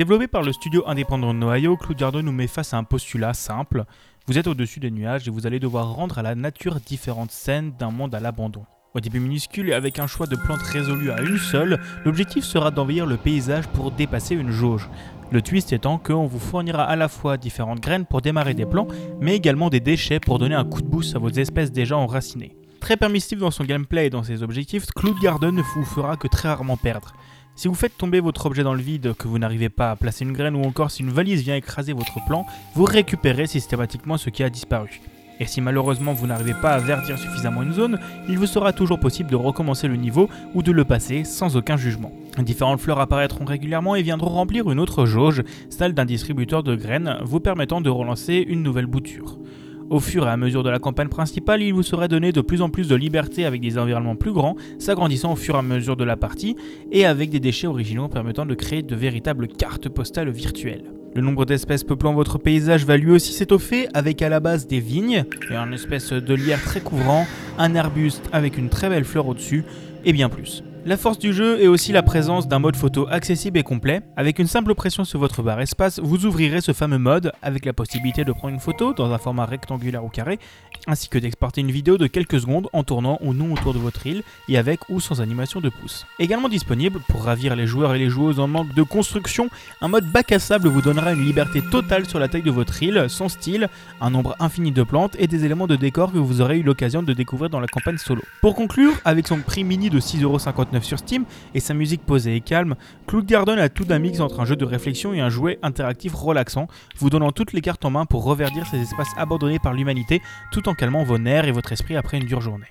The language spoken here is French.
Développé par le studio indépendant de Ohio, Cloud Garden nous met face à un postulat simple. Vous êtes au-dessus des nuages et vous allez devoir rendre à la nature différentes scènes d'un monde à l'abandon. Au début minuscule et avec un choix de plantes résolu à une seule, l'objectif sera d'envahir le paysage pour dépasser une jauge. Le twist étant qu'on vous fournira à la fois différentes graines pour démarrer des plants, mais également des déchets pour donner un coup de boost à vos espèces déjà enracinées. Très permissif dans son gameplay et dans ses objectifs, Cloud Garden ne vous fera que très rarement perdre. Si vous faites tomber votre objet dans le vide, que vous n'arrivez pas à placer une graine ou encore si une valise vient écraser votre plan, vous récupérez systématiquement ce qui a disparu. Et si malheureusement vous n'arrivez pas à verdir suffisamment une zone, il vous sera toujours possible de recommencer le niveau ou de le passer sans aucun jugement. Différentes fleurs apparaîtront régulièrement et viendront remplir une autre jauge, celle d'un distributeur de graines, vous permettant de relancer une nouvelle bouture. Au fur et à mesure de la campagne principale, il vous serait donné de plus en plus de liberté avec des environnements plus grands, s'agrandissant au fur et à mesure de la partie, et avec des déchets originaux permettant de créer de véritables cartes postales virtuelles. Le nombre d'espèces peuplant votre paysage va lui aussi s'étoffer, avec à la base des vignes, et un espèce de lierre très couvrant, un arbuste avec une très belle fleur au-dessus, et bien plus. La force du jeu est aussi la présence d'un mode photo accessible et complet. Avec une simple pression sur votre barre espace, vous ouvrirez ce fameux mode avec la possibilité de prendre une photo dans un format rectangulaire ou carré, ainsi que d'exporter une vidéo de quelques secondes en tournant ou non autour de votre île et avec ou sans animation de pouce. Également disponible pour ravir les joueurs et les joueuses en manque de construction, un mode bac à sable vous donnera une liberté totale sur la taille de votre île, son style, un nombre infini de plantes et des éléments de décor que vous aurez eu l'occasion de découvrir dans la campagne solo. Pour conclure, avec son prix mini de 6,50€ sur Steam et sa musique posée et calme, Cloud Garden a tout d'un mix entre un jeu de réflexion et un jouet interactif relaxant, vous donnant toutes les cartes en main pour reverdir ces espaces abandonnés par l'humanité tout en calmant vos nerfs et votre esprit après une dure journée.